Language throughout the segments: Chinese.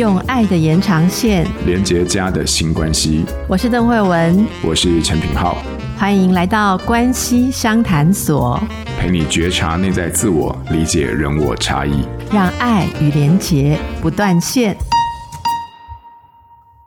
用爱的延长线连接家的新关系。我是邓慧文，我是陈品浩，欢迎来到关系商谈所，陪你觉察内在自我，理解人我差异，让爱与连结不断线。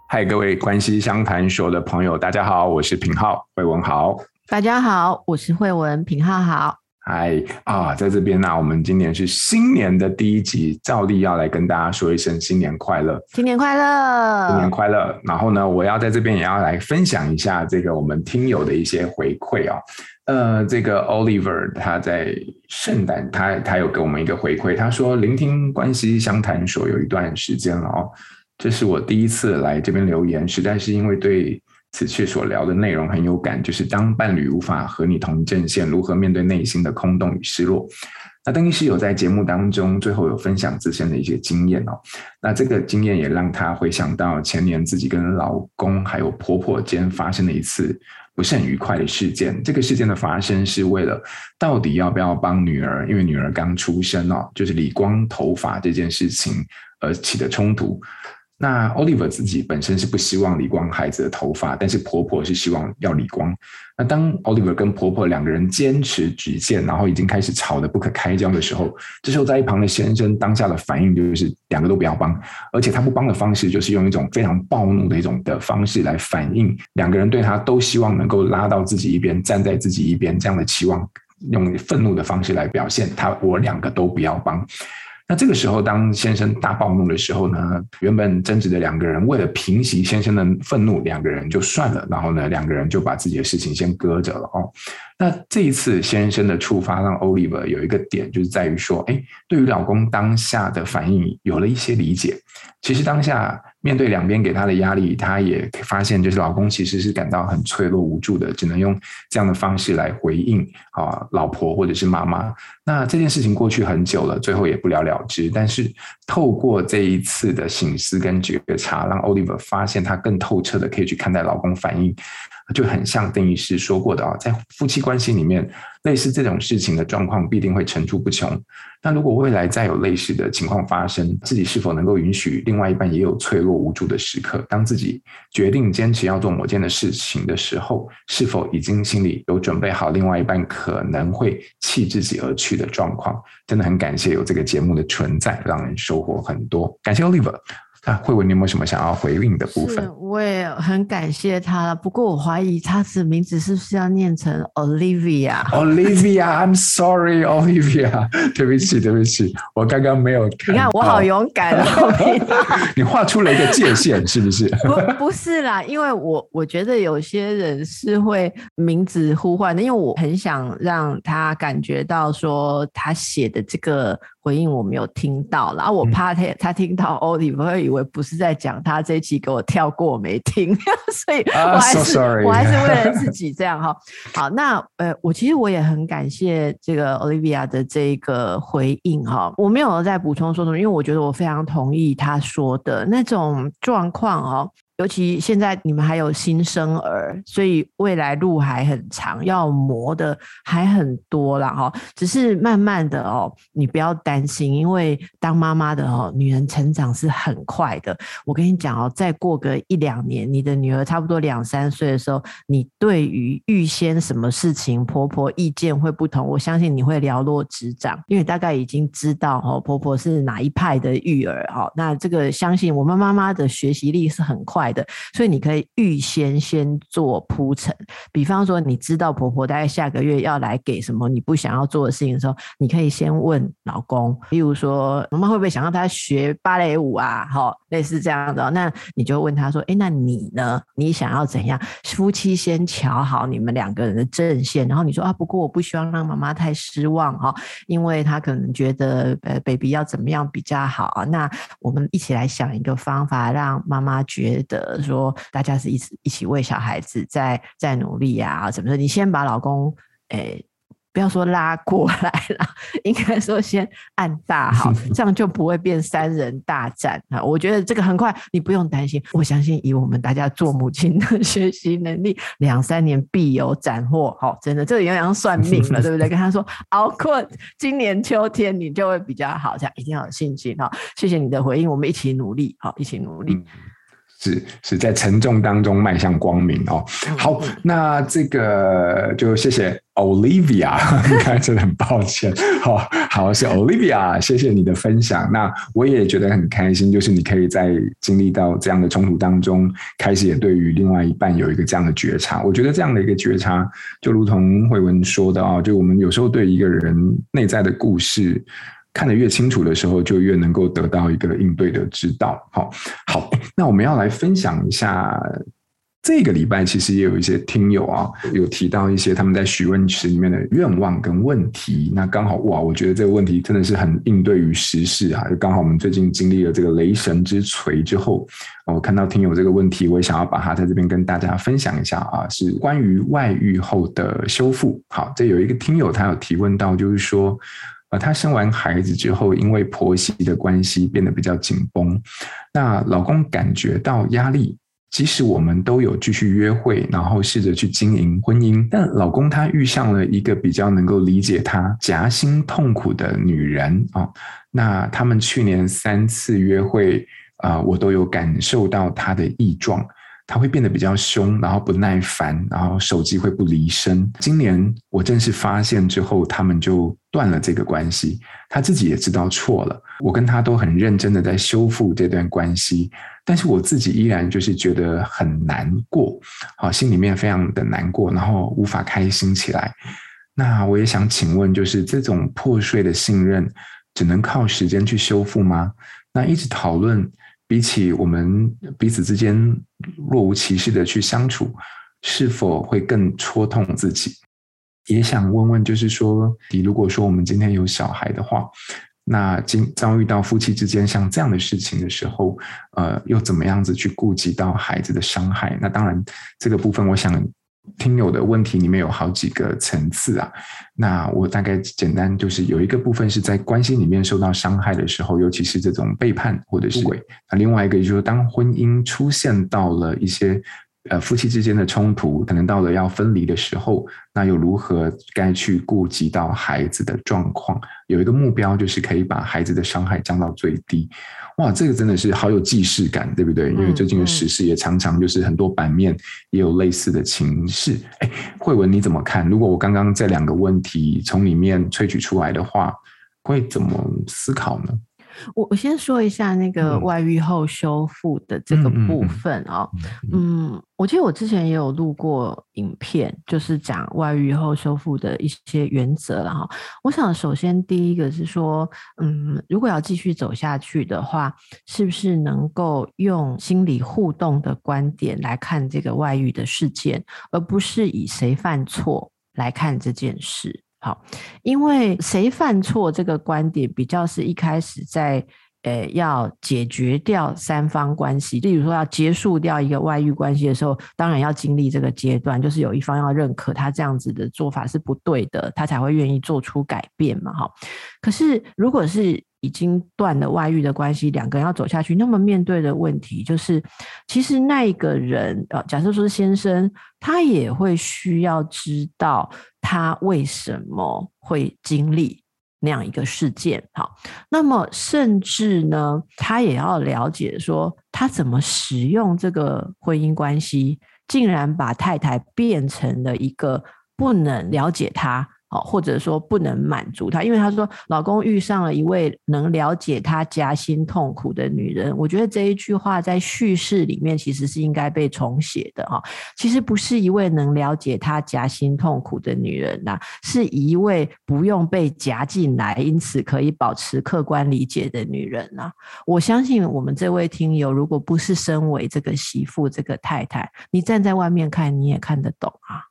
嗨，各位关系商谈所的朋友，大家好，我是品浩，慧文好。大家好，我是慧文，品浩好。嗨啊，在这边呢、啊，我们今年是新年的第一集，照例要来跟大家说一声新年快乐，新年快乐，新年快乐。然后呢，我要在这边也要来分享一下这个我们听友的一些回馈啊。呃，这个 Oliver 他在圣诞，他他有给我们一个回馈，他说聆听关系相谈所有一段时间了哦，这是我第一次来这边留言，实在是因为对。此次所聊的内容很有感，就是当伴侣无法和你同一阵线，如何面对内心的空洞与失落。那邓医师有在节目当中最后有分享自身的一些经验哦，那这个经验也让他回想到前年自己跟老公还有婆婆间发生的一次不是很愉快的事件。这个事件的发生是为了到底要不要帮女儿，因为女儿刚出生哦，就是理光头发这件事情而起的冲突。那 Oliver 自己本身是不希望理光孩子的头发，但是婆婆是希望要理光。那当 Oliver 跟婆婆两个人坚持举荐，然后已经开始吵得不可开交的时候，这时候在一旁的先生当下的反应就是两个都不要帮，而且他不帮的方式就是用一种非常暴怒的一种的方式来反应两个人对他都希望能够拉到自己一边，站在自己一边这样的期望，用愤怒的方式来表现他，我两个都不要帮。那这个时候，当先生大暴怒的时候呢，原本争执的两个人为了平息先生的愤怒，两个人就算了，然后呢，两个人就把自己的事情先搁着了哦。那这一次先生的触发，让 Oliver 有一个点，就是在于说，哎，对于老公当下的反应有了一些理解。其实当下。面对两边给他的压力，他也发现，就是老公其实是感到很脆弱无助的，只能用这样的方式来回应啊，老婆或者是妈妈。那这件事情过去很久了，最后也不了了之。但是透过这一次的省思跟觉察，让 Oliver 发现他更透彻的可以去看待老公反应。就很像邓医师说过的啊，在夫妻关系里面，类似这种事情的状况必定会层出不穷。那如果未来再有类似的情况发生，自己是否能够允许另外一半也有脆弱无助的时刻？当自己决定坚持要做某件的事情的时候，是否已经心里有准备好另外一半可能会弃自己而去的状况？真的很感谢有这个节目的存在，让人收获很多。感谢 Oliver。啊，慧文，你有没有什么想要回应的部分？我也很感谢他，不过我怀疑他的名字是不是要念成 Olivia？Olivia，I'm sorry，Olivia，对不起，对不起，我刚刚没有看。你看我好勇敢哦！你画出了一个界限，是不是？不，不是啦，因为我我觉得有些人是会名字呼唤的，因为我很想让他感觉到说他写的这个。回应我没有听到，然后我怕他他听到 Oliver 会以为不是在讲他这一期给我跳过我没听，所以我还是、uh, so 我还是为了自己这样哈。好，那呃，我其实我也很感谢这个 Olivia 的这个回应哈。我没有再补充说什么，因为我觉得我非常同意他说的那种状况哦。尤其现在你们还有新生儿，所以未来路还很长，要磨的还很多啦哈。只是慢慢的哦，你不要担心，因为当妈妈的哦，女人成长是很快的。我跟你讲哦，再过个一两年，你的女儿差不多两三岁的时候，你对于预先什么事情婆婆意见会不同，我相信你会了落指掌，因为大概已经知道哦，婆婆是哪一派的育儿哈。那这个相信我们妈妈的学习力是很快的，所以你可以预先先做铺陈，比方说你知道婆婆大概下个月要来给什么你不想要做的事情的时候，你可以先问老公，例如说妈妈会不会想让他学芭蕾舞啊？好，类似这样的，那你就问他说，哎，那你呢？你想要怎样？夫妻先乔好你们两个人的阵线，然后你说啊，不过我不希望让妈妈太失望哈，因为她可能觉得呃，baby 要怎么样比较好啊？那我们一起来想一个方法，让妈妈觉得。说，大家是一起一起为小孩子在在努力啊，怎么说？你先把老公诶不要说拉过来了，应该说先按大好，这样就不会变三人大战啊！我觉得这个很快，你不用担心。我相信以我们大家做母亲的学习能力，两三年必有斩获。好，真的，这个有点像算命了，对不对？跟他说熬过今年秋天，你就会比较好，这样一定要有信心哈！谢谢你的回应，我们一起努力，好，一起努力。是是在沉重当中迈向光明哦。好，那这个就谢谢 Olivia，刚才真的很抱歉。好好是 Olivia，谢谢你的分享。那我也觉得很开心，就是你可以在经历到这样的冲突当中，开始也对于另外一半有一个这样的觉察。我觉得这样的一个觉察，就如同慧文说的啊，就我们有时候对一个人内在的故事。看得越清楚的时候，就越能够得到一个应对的指导。好，好，那我们要来分享一下，这个礼拜其实也有一些听友啊，有提到一些他们在许愿池里面的愿望跟问题。那刚好哇，我觉得这个问题真的是很应对于时事啊。就刚好我们最近经历了这个雷神之锤之后，我看到听友这个问题，我也想要把它在这边跟大家分享一下啊，是关于外遇后的修复。好，这有一个听友他有提问到，就是说。啊，她生完孩子之后，因为婆媳的关系变得比较紧绷，那老公感觉到压力。即使我们都有继续约会，然后试着去经营婚姻，但老公他遇上了一个比较能够理解他夹心痛苦的女人啊。那他们去年三次约会啊，我都有感受到他的异状。他会变得比较凶，然后不耐烦，然后手机会不离身。今年我正式发现之后，他们就断了这个关系。他自己也知道错了，我跟他都很认真的在修复这段关系，但是我自己依然就是觉得很难过，好，心里面非常的难过，然后无法开心起来。那我也想请问，就是这种破碎的信任，只能靠时间去修复吗？那一直讨论。比起我们彼此之间若无其事的去相处，是否会更戳痛自己？也想问问，就是说，你如果说我们今天有小孩的话，那今遭遇到夫妻之间像这样的事情的时候，呃，又怎么样子去顾及到孩子的伤害？那当然，这个部分我想。听友的问题里面有好几个层次啊，那我大概简单就是有一个部分是在关系里面受到伤害的时候，尤其是这种背叛或者是出轨，那另外一个就是当婚姻出现到了一些。呃，夫妻之间的冲突，可能到了要分离的时候，那又如何该去顾及到孩子的状况？有一个目标，就是可以把孩子的伤害降到最低。哇，这个真的是好有既视感，对不对？因为最近的时事也常常就是很多版面也有类似的情势。哎，慧文你怎么看？如果我刚刚这两个问题从里面萃取出来的话，会怎么思考呢？我我先说一下那个外遇后修复的这个部分啊，嗯，我记得我之前也有录过影片，就是讲外遇后修复的一些原则了哈。我想首先第一个是说，嗯，如果要继续走下去的话，是不是能够用心理互动的观点来看这个外遇的事件，而不是以谁犯错来看这件事。好，因为谁犯错这个观点比较是一开始在，呃，要解决掉三方关系，例如说要结束掉一个外遇关系的时候，当然要经历这个阶段，就是有一方要认可他这样子的做法是不对的，他才会愿意做出改变嘛。哈，可是如果是已经断了外遇的关系，两个人要走下去，那么面对的问题就是，其实那一个人，呃，假设说先生，他也会需要知道。他为什么会经历那样一个事件？好，那么甚至呢，他也要了解说，他怎么使用这个婚姻关系，竟然把太太变成了一个不能了解他。或者说不能满足他，因为他说老公遇上了一位能了解他夹心痛苦的女人。我觉得这一句话在叙事里面其实是应该被重写的哈。其实不是一位能了解他夹心痛苦的女人呐，是一位不用被夹进来，因此可以保持客观理解的女人呐。我相信我们这位听友，如果不是身为这个媳妇、这个太太，你站在外面看，你也看得懂啊。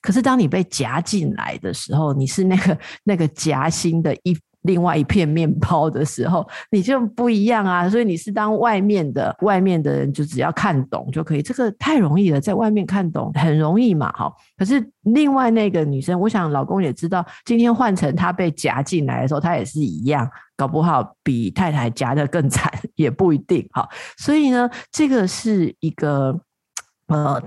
可是当你被夹进来的时候，你是那个那个夹心的一另外一片面包的时候，你就不一样啊。所以你是当外面的，外面的人就只要看懂就可以，这个太容易了，在外面看懂很容易嘛，哈。可是另外那个女生，我想老公也知道，今天换成她被夹进来的时候，她也是一样，搞不好比太太夹得更惨，也不一定。哈，所以呢，这个是一个呃。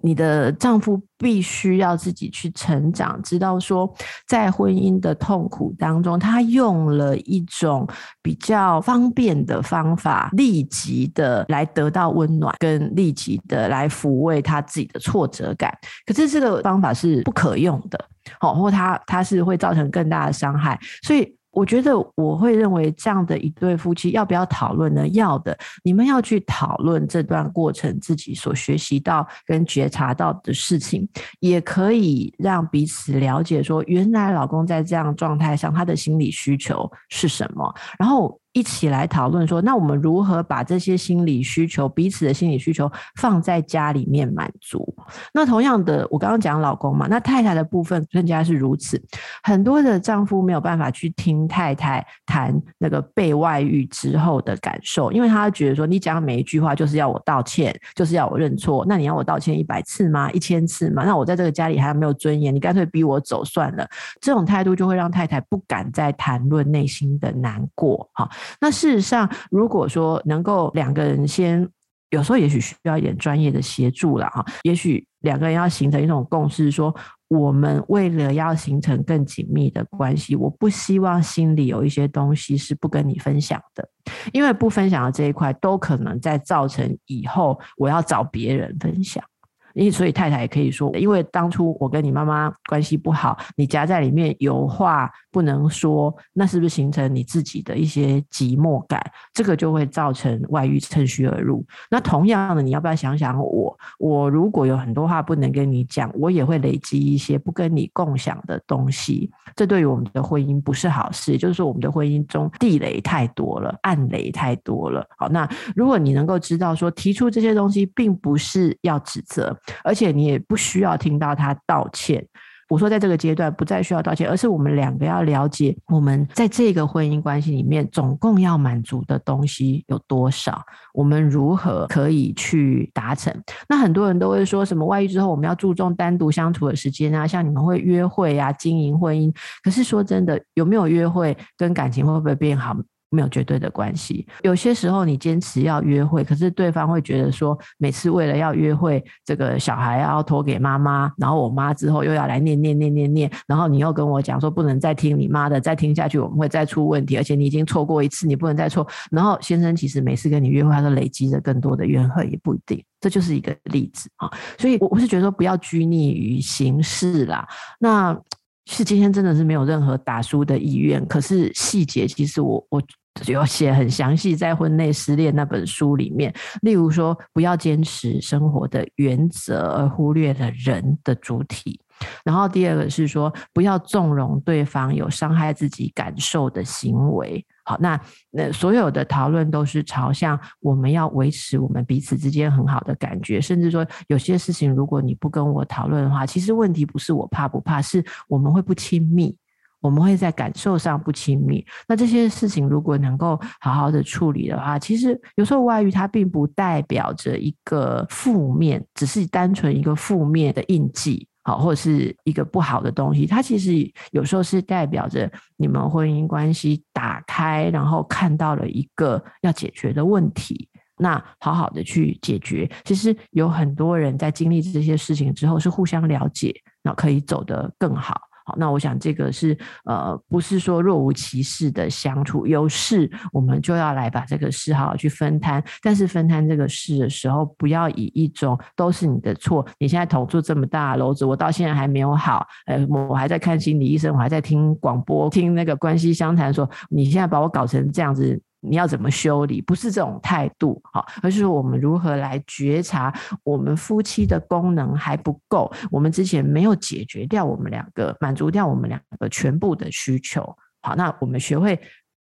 你的丈夫必须要自己去成长，知道说，在婚姻的痛苦当中，他用了一种比较方便的方法，立即的来得到温暖，跟立即的来抚慰他自己的挫折感。可是这个方法是不可用的，好，或他他是会造成更大的伤害，所以。我觉得我会认为这样的一对夫妻要不要讨论呢？要的，你们要去讨论这段过程自己所学习到跟觉察到的事情，也可以让彼此了解说，原来老公在这样状态上他的心理需求是什么，然后。一起来讨论说，那我们如何把这些心理需求、彼此的心理需求放在家里面满足？那同样的，我刚刚讲老公嘛，那太太的部分更加是如此。很多的丈夫没有办法去听太太谈那个被外遇之后的感受，因为他觉得说，你讲每一句话就是要我道歉，就是要我认错。那你要我道歉一百次吗？一千次吗？那我在这个家里还没有尊严，你干脆逼我走算了。这种态度就会让太太不敢再谈论内心的难过。哈。那事实上，如果说能够两个人先，有时候也许需要一点专业的协助了哈，也许两个人要形成一种共识，说我们为了要形成更紧密的关系，我不希望心里有一些东西是不跟你分享的，因为不分享的这一块，都可能在造成以后我要找别人分享。因所以太太也可以说，因为当初我跟你妈妈关系不好，你夹在里面有话不能说，那是不是形成你自己的一些寂寞感？这个就会造成外遇趁虚而入。那同样的，你要不要想想我？我如果有很多话不能跟你讲，我也会累积一些不跟你共享的东西。这对于我们的婚姻不是好事。就是说，我们的婚姻中地雷太多了，暗雷太多了。好，那如果你能够知道说，提出这些东西，并不是要指责。而且你也不需要听到他道歉。我说，在这个阶段不再需要道歉，而是我们两个要了解，我们在这个婚姻关系里面总共要满足的东西有多少，我们如何可以去达成？那很多人都会说什么外遇之后我们要注重单独相处的时间啊，像你们会约会啊，经营婚姻。可是说真的，有没有约会跟感情会不会变好？没有绝对的关系，有些时候你坚持要约会，可是对方会觉得说，每次为了要约会，这个小孩要托给妈妈，然后我妈之后又要来念念念念念，然后你又跟我讲说不能再听你妈的，再听下去我们会再出问题，而且你已经错过一次，你不能再错。然后先生其实每次跟你约会，他都累积着更多的怨恨，也不一定，这就是一个例子啊。所以，我我是觉得说不要拘泥于形式啦。那是今天真的是没有任何打输的意愿，可是细节其实我我。有写很详细，在婚内失恋那本书里面，例如说，不要坚持生活的原则而忽略了人的主体。然后第二个是说，不要纵容对方有伤害自己感受的行为。好，那那所有的讨论都是朝向我们要维持我们彼此之间很好的感觉，甚至说有些事情如果你不跟我讨论的话，其实问题不是我怕不怕，是我们会不亲密。我们会在感受上不亲密，那这些事情如果能够好好的处理的话，其实有时候外遇它并不代表着一个负面，只是单纯一个负面的印记，好，或者是一个不好的东西。它其实有时候是代表着你们婚姻关系打开，然后看到了一个要解决的问题，那好好的去解决。其实有很多人在经历这些事情之后是互相了解，那可以走得更好。好，那我想这个是呃，不是说若无其事的相处，有事我们就要来把这个事好好去分摊。但是分摊这个事的时候，不要以一种都是你的错。你现在投注这么大的篓子，我到现在还没有好，呃，我还在看心理医生，我还在听广播，听那个关系相谈，说你现在把我搞成这样子。你要怎么修理？不是这种态度，好，而是我们如何来觉察我们夫妻的功能还不够，我们之前没有解决掉我们两个，满足掉我们两个全部的需求。好，那我们学会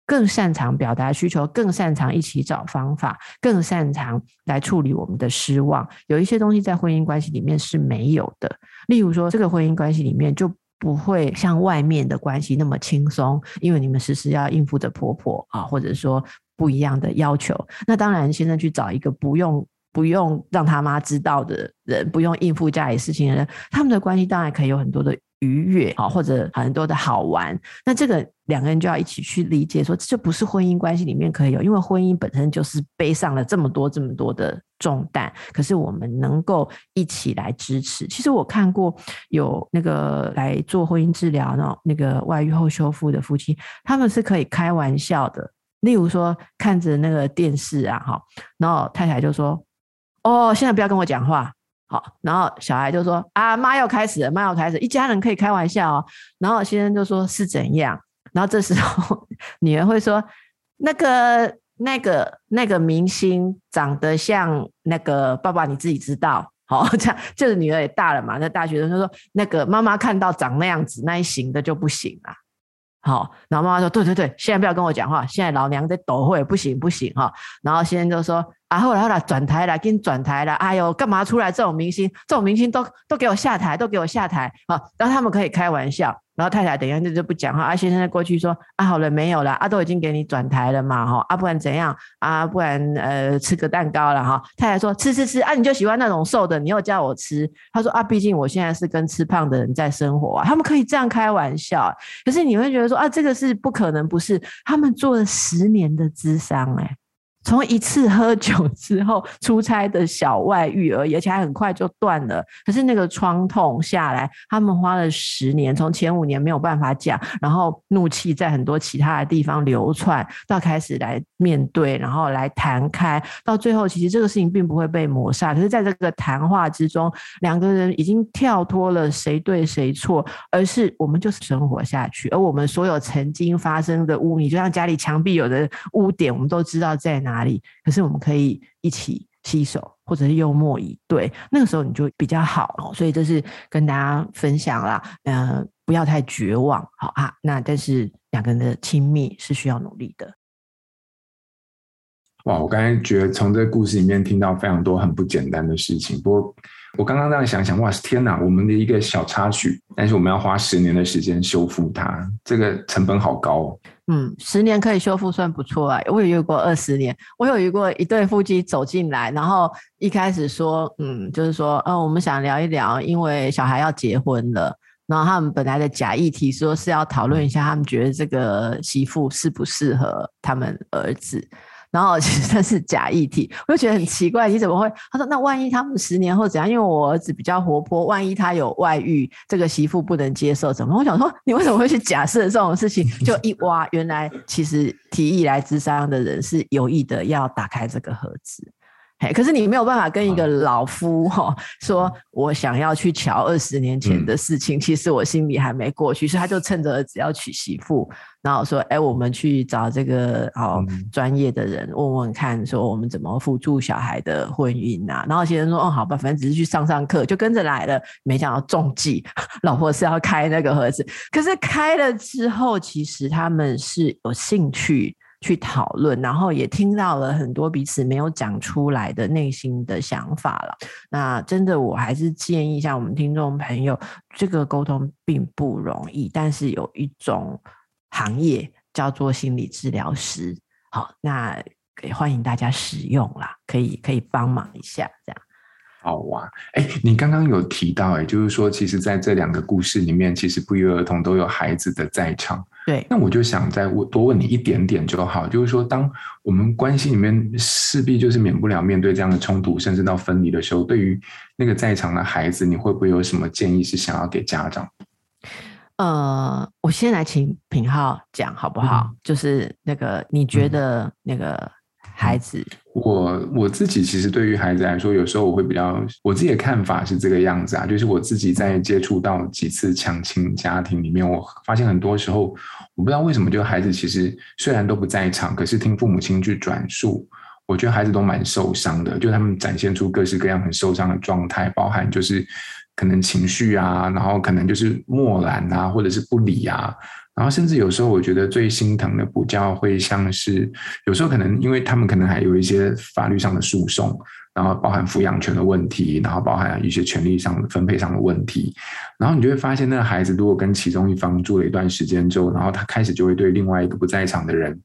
更擅长表达需求，更擅长一起找方法，更擅长来处理我们的失望。有一些东西在婚姻关系里面是没有的，例如说这个婚姻关系里面就不会像外面的关系那么轻松，因为你们时时要应付着婆婆啊，或者说不一样的要求。那当然，先生去找一个不用不用让他妈知道的人，不用应付家里事情的人，他们的关系当然可以有很多的愉悦啊，或者很多的好玩。那这个两个人就要一起去理解，说这不是婚姻关系里面可以有，因为婚姻本身就是背上了这么多这么多的重担。可是我们能够一起来支持。其实我看过有那个来做婚姻治疗，那那个外遇后修复的夫妻，他们是可以开玩笑的。例如说看着那个电视啊，哈，然后太太就说：“哦，现在不要跟我讲话。”好，然后小孩就说：“啊，妈要开始了，妈要开始，一家人可以开玩笑哦。”然后先生就说：“是怎样？”然后这时候女儿会说：“那个、那个、那个明星长得像那个爸爸，你自己知道。”好，这样就是女儿也大了嘛。那大学生就说：“那个妈妈看到长那样子那一型的就不行了。”好，然后妈妈说：“对对对，现在不要跟我讲话，现在老娘在抖会，不行不行哈。”然后先生就说。啊，后来后来转台了，给你转台了。哎呦，干嘛出来这种明星？这种明星都都给我下台，都给我下台啊！然后他们可以开玩笑，然后太太等一下就就不讲话。啊，先生过去说：啊，好了，没有了。啊，都已经给你转台了嘛，哈。啊，不然怎样？啊，不然呃，吃个蛋糕了哈。太太说：吃吃吃。啊，你就喜欢那种瘦的，你又叫我吃。他说：啊，毕竟我现在是跟吃胖的人在生活啊。他们可以这样开玩笑，可是你会觉得说：啊，这个是不可能，不是？他们做了十年的智商，哎。从一次喝酒之后出差的小外遇而已，而且还很快就断了。可是那个创痛下来，他们花了十年，从前五年没有办法讲，然后怒气在很多其他的地方流窜，到开始来面对，然后来谈开，到最后其实这个事情并不会被抹杀。可是在这个谈话之中，两个人已经跳脱了谁对谁错，而是我们就是生活下去，而我们所有曾经发生的污泥，就像家里墙壁有的污点，我们都知道在哪。哪里？可是我们可以一起携手，或者是幽默以对，那个时候你就比较好。所以这是跟大家分享啦，嗯、不要太绝望，好啊。那但是两个人的亲密是需要努力的。哇，我刚才觉得从这个故事里面听到非常多很不简单的事情。不过我刚刚这样想想，哇，天哪！我们的一个小插曲，但是我们要花十年的时间修复它，这个成本好高哦。嗯，十年可以修复算不错啊。我有遇过二十年，我有遇过一对夫妻走进来，然后一开始说，嗯，就是说，呃，我们想聊一聊，因为小孩要结婚了。然后他们本来的假议题说是要讨论一下，他们觉得这个媳妇适不适合他们儿子。然后 其实他是假议题，我就觉得很奇怪，你怎么会？他说：“那万一他们十年后怎样？因为我儿子比较活泼，万一他有外遇，这个媳妇不能接受，怎么？”我想说，你为什么会去假设这种事情？就一挖，原来其实提议来智商的人是有意的，要打开这个盒子。嘿，可是你没有办法跟一个老夫哈说，我想要去瞧二十年前的事情，其实我心里还没过去，所以他就趁着儿子要娶媳妇，然后说，哎，我们去找这个哦专业的人问问看，说我们怎么辅助小孩的婚姻呐？然后先生说，哦，好吧，反正只是去上上课，就跟着来了，没想到中计，老婆是要开那个盒子，可是开了之后，其实他们是有兴趣。去讨论，然后也听到了很多彼此没有讲出来的内心的想法了。那真的，我还是建议一下我们听众朋友，这个沟通并不容易，但是有一种行业叫做心理治疗师，好，那也欢迎大家使用啦，可以可以帮忙一下，这样。好哇，哎，你刚刚有提到，哎，就是说，其实在这两个故事里面，其实不约而同都有孩子的在场。对，那我就想再问多问你一点点就好，就是说，当我们关系里面势必就是免不了面对这样的冲突，甚至到分离的时候，对于那个在场的孩子，你会不会有什么建议是想要给家长？呃，我先来请品浩讲好不好？嗯、就是那个你觉得那个。孩子，我我自己其实对于孩子来说，有时候我会比较，我自己的看法是这个样子啊，就是我自己在接触到几次强亲家庭里面，我发现很多时候，我不知道为什么，就孩子其实虽然都不在场，可是听父母亲去转述，我觉得孩子都蛮受伤的，就他们展现出各式各样很受伤的状态，包含就是可能情绪啊，然后可能就是漠然啊，或者是不理啊。然后甚至有时候我觉得最心疼的不叫会像是有时候可能因为他们可能还有一些法律上的诉讼，然后包含抚养权的问题，然后包含一些权利上的分配上的问题，然后你就会发现那个孩子如果跟其中一方住了一段时间之后，然后他开始就会对另外一个不在场的人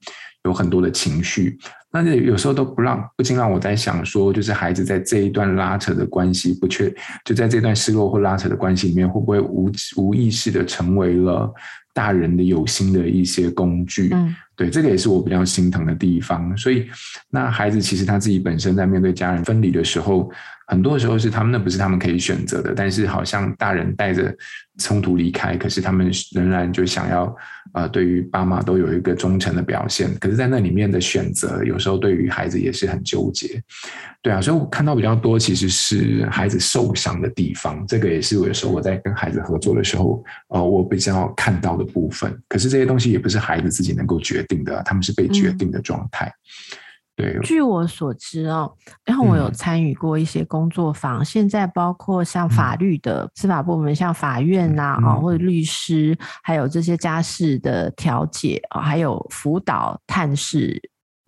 有很多的情绪。那有时候都不让，不禁让我在想说，就是孩子在这一段拉扯的关系不确，就在这段失落或拉扯的关系里面，会不会无无意识的成为了大人的有心的一些工具？嗯，对，这个也是我比较心疼的地方。所以，那孩子其实他自己本身在面对家人分离的时候。很多时候是他们，那不是他们可以选择的，但是好像大人带着冲突离开，可是他们仍然就想要，呃，对于爸妈都有一个忠诚的表现。可是，在那里面的选择，有时候对于孩子也是很纠结。对啊，所以我看到比较多其实是孩子受伤的地方，这个也是有时候我在跟孩子合作的时候，呃，我比较看到的部分。可是这些东西也不是孩子自己能够决定的，他们是被决定的状态。嗯对，据我所知哦，然后我有参与过一些工作坊，嗯、现在包括像法律的司法部门，嗯、像法院呐啊，嗯、或者律师，还有这些家事的调解啊，还有辅导探视。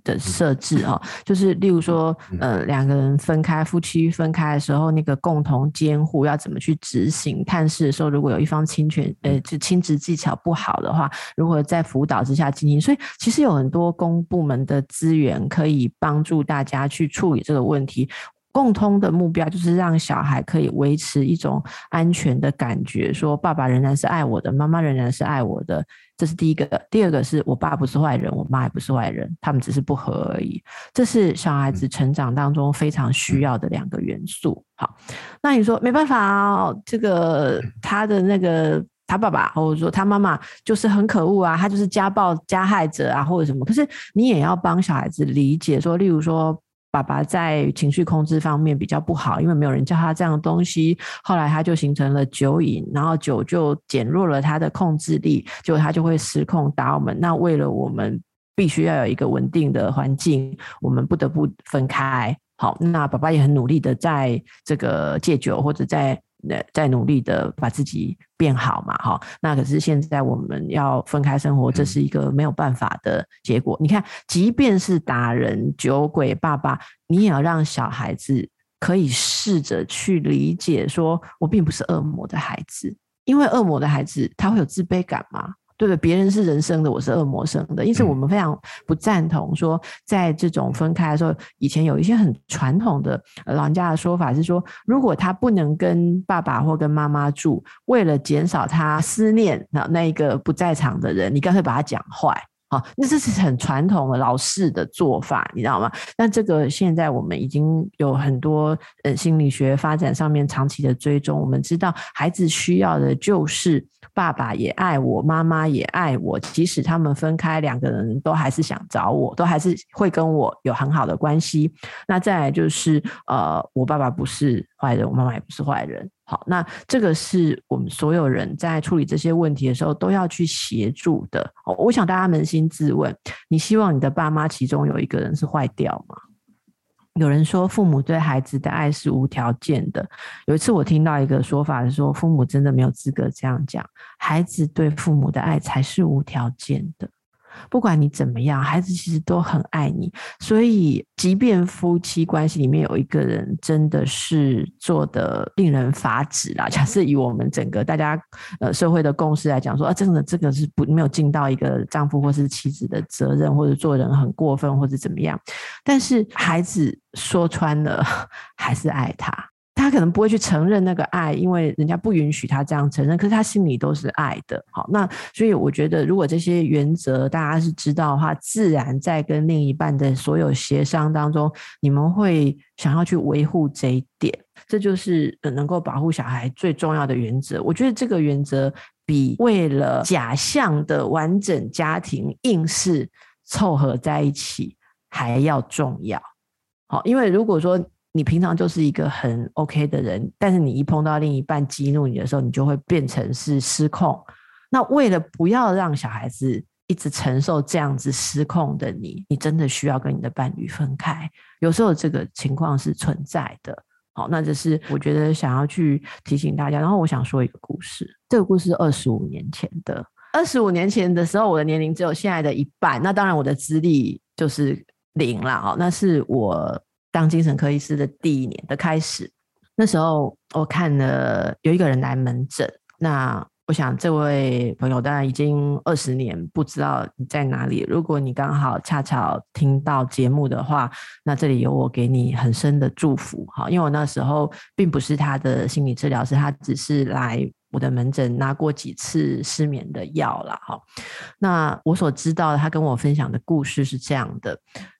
的设置哦，就是例如说，呃，两个人分开，夫妻分开的时候，那个共同监护要怎么去执行？探视的时候，如果有一方侵权，呃，就亲职技巧不好的话，如何在辅导之下进行？所以，其实有很多公部门的资源可以帮助大家去处理这个问题。共通的目标就是让小孩可以维持一种安全的感觉，说爸爸仍然是爱我的，妈妈仍然是爱我的，这是第一个。第二个是我爸不是坏人，我妈也不是坏人，他们只是不合而已。这是小孩子成长当中非常需要的两个元素。好，那你说没办法啊，这个他的那个他爸爸或者说他妈妈就是很可恶啊，他就是家暴加害者啊，或者什么。可是你也要帮小孩子理解说，例如说。爸爸在情绪控制方面比较不好，因为没有人教他这样的东西。后来他就形成了酒瘾，然后酒就减弱了他的控制力，结果他就会失控打我们。那为了我们必须要有一个稳定的环境，我们不得不分开。好，那爸爸也很努力的在这个戒酒或者在。在努力的把自己变好嘛，哈，那可是现在我们要分开生活，这是一个没有办法的结果。你看，即便是打人、酒鬼爸爸，你也要让小孩子可以试着去理解，说我并不是恶魔的孩子，因为恶魔的孩子他会有自卑感吗？对不对？别人是人生的，我是恶魔生的，因此我们非常不赞同说，在这种分开的时候，以前有一些很传统的老人家的说法是说，如果他不能跟爸爸或跟妈妈住，为了减少他思念那那一个不在场的人，你干脆把他讲坏。那这是很传统的老式的做法，你知道吗？那这个现在我们已经有很多呃心理学发展上面长期的追踪，我们知道孩子需要的就是爸爸也爱我，妈妈也爱我，即使他们分开，两个人都还是想找我，都还是会跟我有很好的关系。那再来就是呃，我爸爸不是坏人，我妈妈也不是坏人。好，那这个是我们所有人在处理这些问题的时候都要去协助的。我想大家扪心自问：你希望你的爸妈其中有一个人是坏掉吗？有人说父母对孩子的爱是无条件的。有一次我听到一个说法是说，父母真的没有资格这样讲，孩子对父母的爱才是无条件的。不管你怎么样，孩子其实都很爱你。所以，即便夫妻关系里面有一个人真的是做得令人发指啦，假设以我们整个大家呃社会的共识来讲，说啊，真的这个是不没有尽到一个丈夫或是妻子的责任，或者做人很过分，或者怎么样。但是孩子说穿了 还是爱他。他可能不会去承认那个爱，因为人家不允许他这样承认。可是他心里都是爱的。好，那所以我觉得，如果这些原则大家是知道的话，自然在跟另一半的所有协商当中，你们会想要去维护这一点。这就是能够保护小孩最重要的原则。我觉得这个原则比为了假象的完整家庭硬是凑合在一起还要重要。好，因为如果说，你平常就是一个很 OK 的人，但是你一碰到另一半激怒你的时候，你就会变成是失控。那为了不要让小孩子一直承受这样子失控的你，你真的需要跟你的伴侣分开。有时候这个情况是存在的。好，那这是我觉得想要去提醒大家。然后我想说一个故事，这个故事二十五年前的。二十五年前的时候，我的年龄只有现在的一半。那当然，我的资历就是零了啊。那是我当精神科医师的第一年的开始。那时候我看了有一个人来门诊，那。我想这位朋友当然已经二十年不知道你在哪里。如果你刚好恰巧听到节目的话，那这里有我给你很深的祝福哈。因为我那时候并不是他的心理治疗师，他只是来我的门诊拿过几次失眠的药了哈。那我所知道的，他跟我分享的故事是这样的：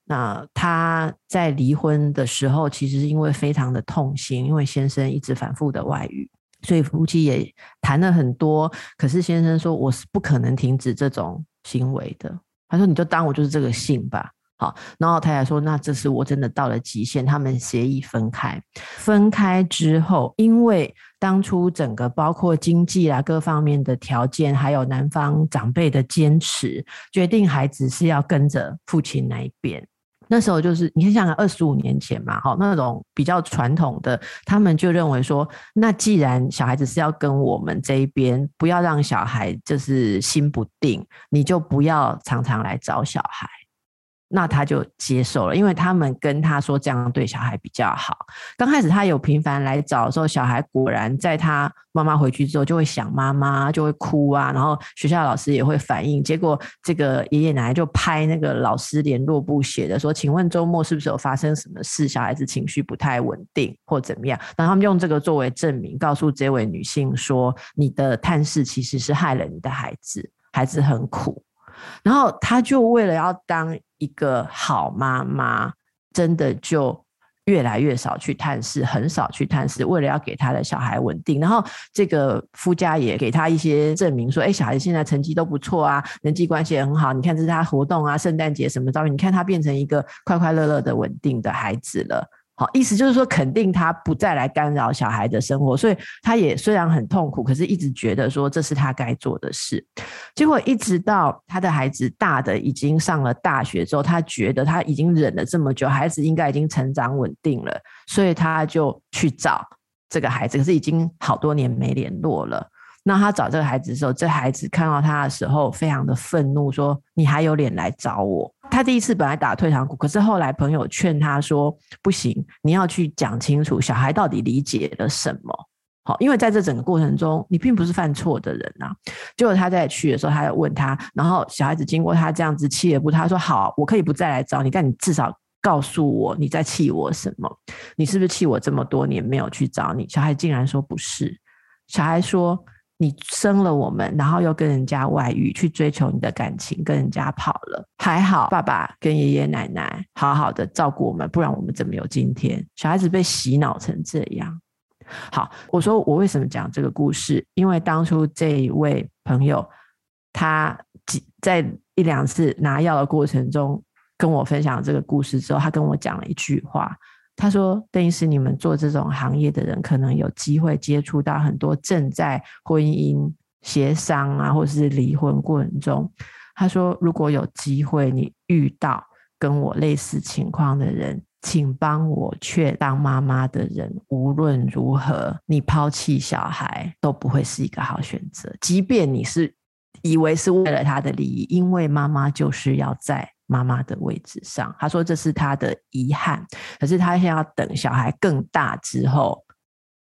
那他在离婚的时候，其实是因为非常的痛心，因为先生一直反复的外遇。所以夫妻也谈了很多，可是先生说我是不可能停止这种行为的。他说你就当我就是这个性吧，好。然后太太说那这是我真的到了极限，他们协议分开。分开之后，因为当初整个包括经济啊各方面的条件，还有男方长辈的坚持，决定孩子是要跟着父亲那一边。那时候就是，你看，像二十五年前嘛，哈，那种比较传统的，他们就认为说，那既然小孩子是要跟我们这一边，不要让小孩就是心不定，你就不要常常来找小孩。那他就接受了，因为他们跟他说这样对小孩比较好。刚开始他有频繁来找的时候，小孩果然在他妈妈回去之后就会想妈妈，就会哭啊。然后学校老师也会反映，结果这个爷爷奶奶就拍那个老师联络簿写的说：“请问周末是不是有发生什么事？小孩子情绪不太稳定或怎么样？”然后他们用这个作为证明，告诉这位女性说：“你的探视其实是害了你的孩子，孩子很苦。”然后他就为了要当一个好妈妈，真的就越来越少去探视，很少去探视，为了要给他的小孩稳定。然后这个夫家也给他一些证明，说：“哎，小孩现在成绩都不错啊，人际关系也很好。你看这是他活动啊，圣诞节什么照片，你看他变成一个快快乐乐的稳定的孩子了。”好，意思就是说，肯定他不再来干扰小孩的生活，所以他也虽然很痛苦，可是一直觉得说这是他该做的事。结果一直到他的孩子大的已经上了大学之后，他觉得他已经忍了这么久，孩子应该已经成长稳定了，所以他就去找这个孩子，可是已经好多年没联络了。那他找这个孩子的时候，这孩子看到他的时候，非常的愤怒，说：“你还有脸来找我？”他第一次本来打退堂鼓，可是后来朋友劝他说：“不行，你要去讲清楚小孩到底理解了什么。”好，因为在这整个过程中，你并不是犯错的人啊。结果他在去的时候，他要问他，然后小孩子经过他这样子气也不，他说：“好，我可以不再来找你，但你至少告诉我你在气我什么？你是不是气我这么多年没有去找你？”小孩竟然说：“不是。”小孩说。你生了我们，然后又跟人家外遇，去追求你的感情，跟人家跑了。还好爸爸跟爷爷奶奶好好的照顾我们，不然我们怎么有今天？小孩子被洗脑成这样。好，我说我为什么讲这个故事？因为当初这一位朋友，他在一两次拿药的过程中跟我分享这个故事之后，他跟我讲了一句话。他说：“邓医师，你们做这种行业的人，可能有机会接触到很多正在婚姻协商啊，或是离婚过程中。他说，如果有机会你遇到跟我类似情况的人，请帮我劝当妈妈的人，无论如何，你抛弃小孩都不会是一个好选择，即便你是以为是为了他的利益，因为妈妈就是要在。”妈妈的位置上，他说这是他的遗憾，可是他现在要等小孩更大之后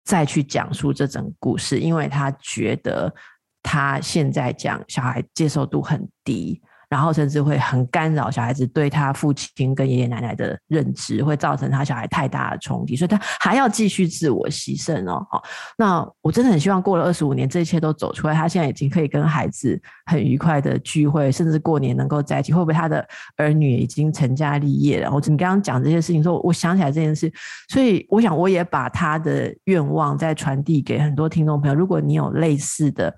再去讲述这整个故事，因为他觉得他现在讲小孩接受度很低。然后甚至会很干扰小孩子对他父亲跟爷爷奶奶的认知，会造成他小孩太大的冲击，所以他还要继续自我牺牲哦。好，那我真的很希望过了二十五年，这一切都走出来，他现在已经可以跟孩子很愉快的聚会，甚至过年能够在一起。会不会他的儿女已经成家立业了？我你刚刚讲这些事情说，我想起来这件事，所以我想我也把他的愿望再传递给很多听众朋友。如果你有类似的，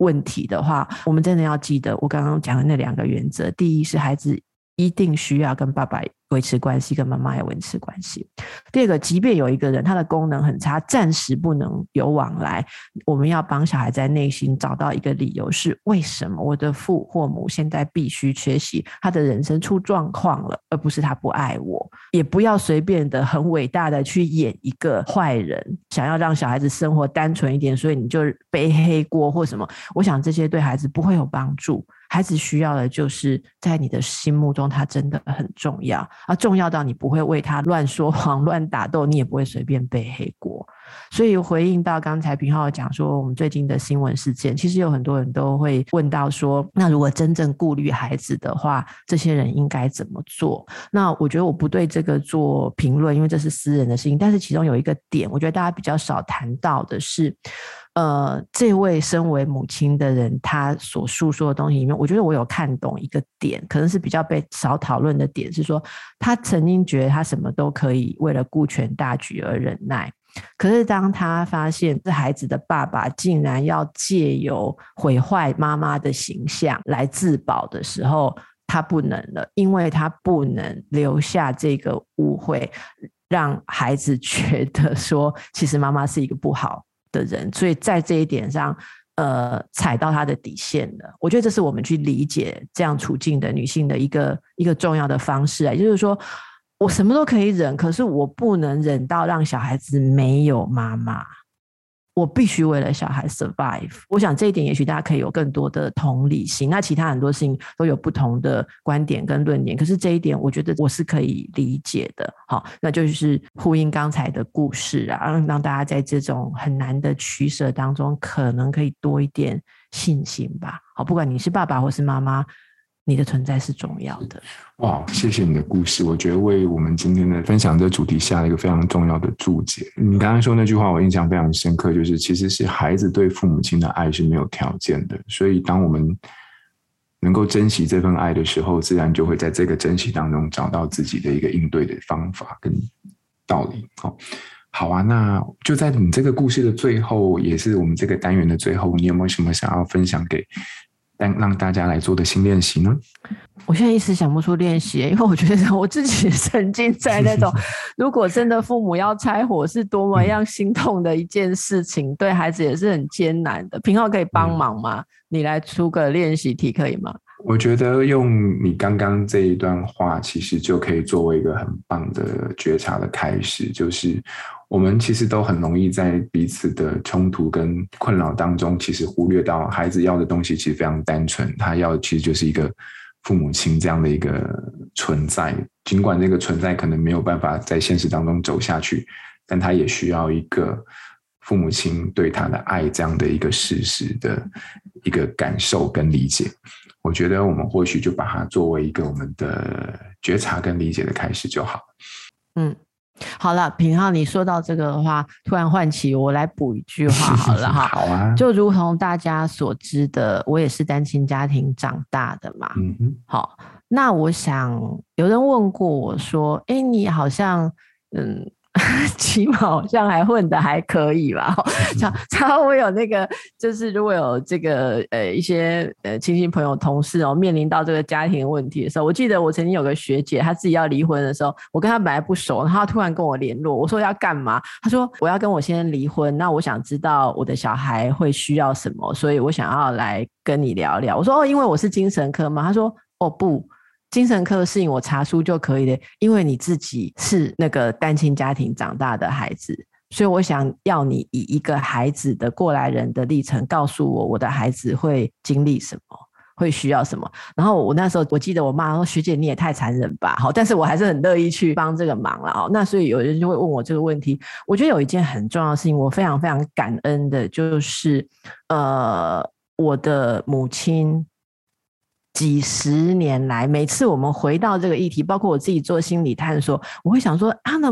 问题的话，我们真的要记得我刚刚讲的那两个原则。第一是孩子一定需要跟爸爸维持关系，跟妈妈也维持关系。第二个，即便有一个人他的功能很差，暂时不能有往来，我们要帮小孩在内心找到一个理由，是为什么我的父或母现在必须缺席，他的人生出状况了，而不是他不爱我。也不要随便的很伟大的去演一个坏人，想要让小孩子生活单纯一点，所以你就背黑锅或什么。我想这些对孩子不会有帮助。孩子需要的就是在你的心目中，他真的很重要，而重要到你不会为他乱说谎、乱打斗，你也不会随便背黑锅。所以回应到刚才平浩讲说，我们最近的新闻事件，其实有很多人都会问到说，那如果真正顾虑孩子的话，这些人应该怎么做？那我觉得我不对这个做评论，因为这是私人的事情。但是其中有一个点，我觉得大家比较少谈到的是。呃，这位身为母亲的人，他所诉说的东西里面，我觉得我有看懂一个点，可能是比较被少讨论的点，是说他曾经觉得他什么都可以为了顾全大局而忍耐，可是当他发现这孩子的爸爸竟然要借由毁坏妈妈的形象来自保的时候，他不能了，因为他不能留下这个误会，让孩子觉得说，其实妈妈是一个不好的人，所以在这一点上，呃，踩到他的底线了。我觉得这是我们去理解这样处境的女性的一个一个重要的方式啊，就是说，我什么都可以忍，可是我不能忍到让小孩子没有妈妈。我必须为了小孩 survive。我想这一点，也许大家可以有更多的同理心。那其他很多事情都有不同的观点跟论点，可是这一点，我觉得我是可以理解的。好，那就是呼应刚才的故事啊，让大家在这种很难的取舍当中，可能可以多一点信心吧。好，不管你是爸爸或是妈妈。你的存在是重要的。哇，谢谢你的故事，我觉得为我们今天的分享这主题下了一个非常重要的注解。你刚刚说那句话，我印象非常深刻，就是其实是孩子对父母亲的爱是没有条件的，所以当我们能够珍惜这份爱的时候，自然就会在这个珍惜当中找到自己的一个应对的方法跟道理。好，好啊，那就在你这个故事的最后，也是我们这个单元的最后，你有没有什么想要分享给？让让大家来做的新练习呢？我现在一时想不出练习，因为我觉得 我自己曾经在那种，如果真的父母要拆伙，是多么样心痛的一件事情，对孩子也是很艰难的。平浩可以帮忙吗？你来出个练习题可以吗？我觉得用你刚刚这一段话，其实就可以作为一个很棒的觉察的开始，就是。我们其实都很容易在彼此的冲突跟困扰当中，其实忽略到孩子要的东西其实非常单纯，他要的其实就是一个父母亲这样的一个存在。尽管这个存在可能没有办法在现实当中走下去，但他也需要一个父母亲对他的爱这样的一个事实的一个感受跟理解。我觉得我们或许就把它作为一个我们的觉察跟理解的开始就好。嗯。好了，平浩，你说到这个的话，突然唤起我来补一句话 好了哈。好啊，就如同大家所知的，我也是单亲家庭长大的嘛。嗯哼。好，那我想有人问过我说：“哎，你好像嗯。” 起码好像还混得还可以吧。然后我有那个，就是如果有这个呃一些呃亲戚朋友同事哦，面临到这个家庭问题的时候，我记得我曾经有个学姐，她自己要离婚的时候，我跟她本来不熟，然后她突然跟我联络，我说要干嘛？她说我要跟我先生离婚，那我想知道我的小孩会需要什么，所以我想要来跟你聊聊。我说哦，因为我是精神科嘛。她说哦不。精神科的事情我查书就可以了，因为你自己是那个单亲家庭长大的孩子，所以我想要你以一个孩子的过来人的历程告诉我，我的孩子会经历什么，会需要什么。然后我那时候我记得我妈说：“学姐你也太残忍吧。”好，但是我还是很乐意去帮这个忙了。哦，那所以有人就会问我这个问题。我觉得有一件很重要的事情，我非常非常感恩的，就是呃，我的母亲。几十年来，每次我们回到这个议题，包括我自己做心理探索，我会想说啊，那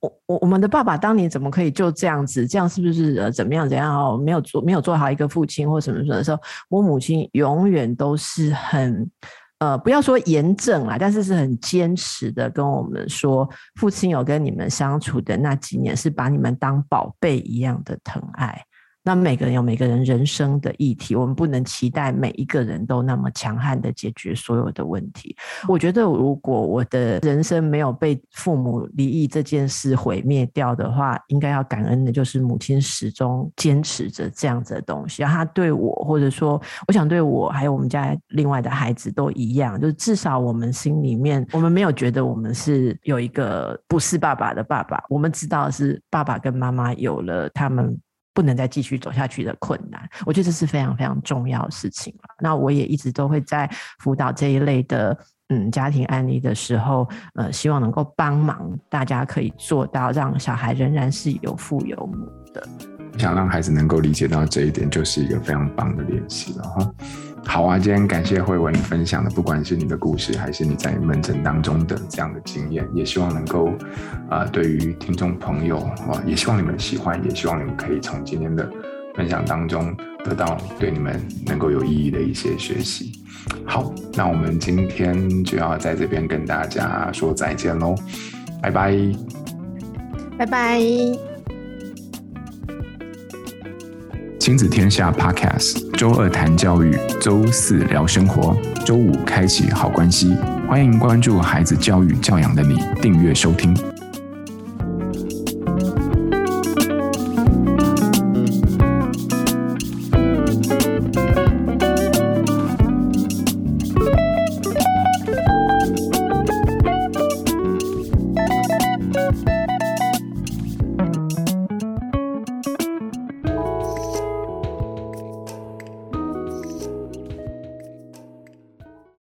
我我我们的爸爸当年怎么可以就这样子？这样是不是呃怎么样怎样哦？没有做没有做好一个父亲或什么什么的时候，我母亲永远都是很呃不要说严正啦，但是是很坚持的跟我们说，父亲有跟你们相处的那几年是把你们当宝贝一样的疼爱。那每个人有每个人人生的议题，我们不能期待每一个人都那么强悍的解决所有的问题。我觉得，如果我的人生没有被父母离异这件事毁灭掉的话，应该要感恩的就是母亲始终坚持着这样子的东西。他对我，或者说，我想对我还有我们家另外的孩子都一样，就是至少我们心里面，我们没有觉得我们是有一个不是爸爸的爸爸。我们知道是爸爸跟妈妈有了他们。不能再继续走下去的困难，我觉得这是非常非常重要的事情。那我也一直都会在辅导这一类的嗯家庭案例的时候，呃，希望能够帮忙大家可以做到让小孩仍然是有父有母的。想让孩子能够理解到这一点，就是一个非常棒的练习了哈。好啊，今天感谢慧文分享的，不管是你的故事，还是你在门诊当中的这样的经验，也希望能够啊、呃，对于听众朋友啊，也希望你们喜欢，也希望你们可以从今天的分享当中得到对你们能够有意义的一些学习。好，那我们今天就要在这边跟大家说再见喽，拜拜，拜拜。亲子天下 Podcast，周二谈教育，周四聊生活，周五开启好关系。欢迎关注孩子教育教养的你，订阅收听。